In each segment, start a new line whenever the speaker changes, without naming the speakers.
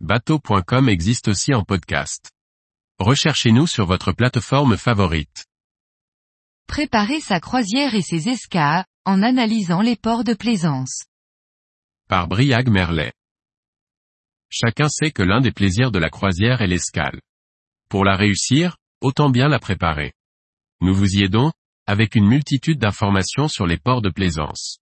bateau.com existe aussi en podcast. Recherchez-nous sur votre plateforme favorite.
Préparer sa croisière et ses escas, en analysant les ports de plaisance.
Par Briag Merlet. Chacun sait que l'un des plaisirs de la croisière est l'escale. Pour la réussir, autant bien la préparer. Nous vous y aidons, avec une multitude d'informations sur les ports de plaisance.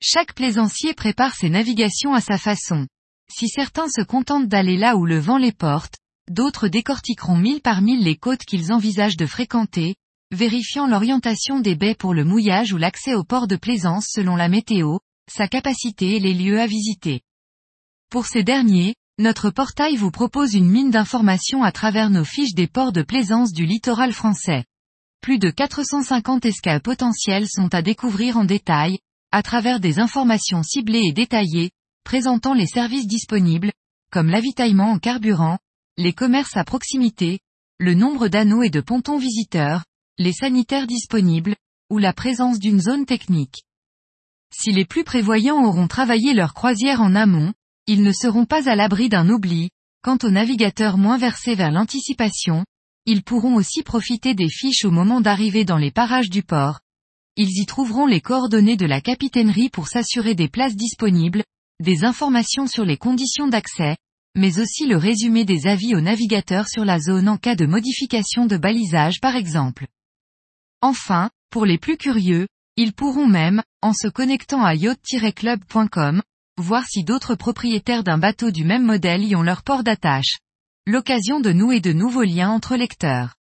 Chaque plaisancier prépare ses navigations à sa façon. Si certains se contentent d'aller là où le vent les porte, d'autres décortiqueront mille par mille les côtes qu'ils envisagent de fréquenter, vérifiant l'orientation des baies pour le mouillage ou l'accès au port de plaisance selon la météo, sa capacité et les lieux à visiter. Pour ces derniers, notre portail vous propose une mine d'informations à travers nos fiches des ports de plaisance du littoral français. Plus de 450 escales potentiels sont à découvrir en détail, à travers des informations ciblées et détaillées, présentant les services disponibles, comme l'avitaillement en carburant, les commerces à proximité, le nombre d'anneaux et de pontons visiteurs, les sanitaires disponibles, ou la présence d'une zone technique. Si les plus prévoyants auront travaillé leur croisière en amont, ils ne seront pas à l'abri d'un oubli, quant aux navigateurs moins versés vers l'anticipation, ils pourront aussi profiter des fiches au moment d'arriver dans les parages du port. Ils y trouveront les coordonnées de la capitainerie pour s'assurer des places disponibles, des informations sur les conditions d'accès, mais aussi le résumé des avis aux navigateurs sur la zone en cas de modification de balisage par exemple. Enfin, pour les plus curieux, ils pourront même, en se connectant à yacht-club.com, voir si d'autres propriétaires d'un bateau du même modèle y ont leur port d'attache. L'occasion de nouer de nouveaux liens entre lecteurs.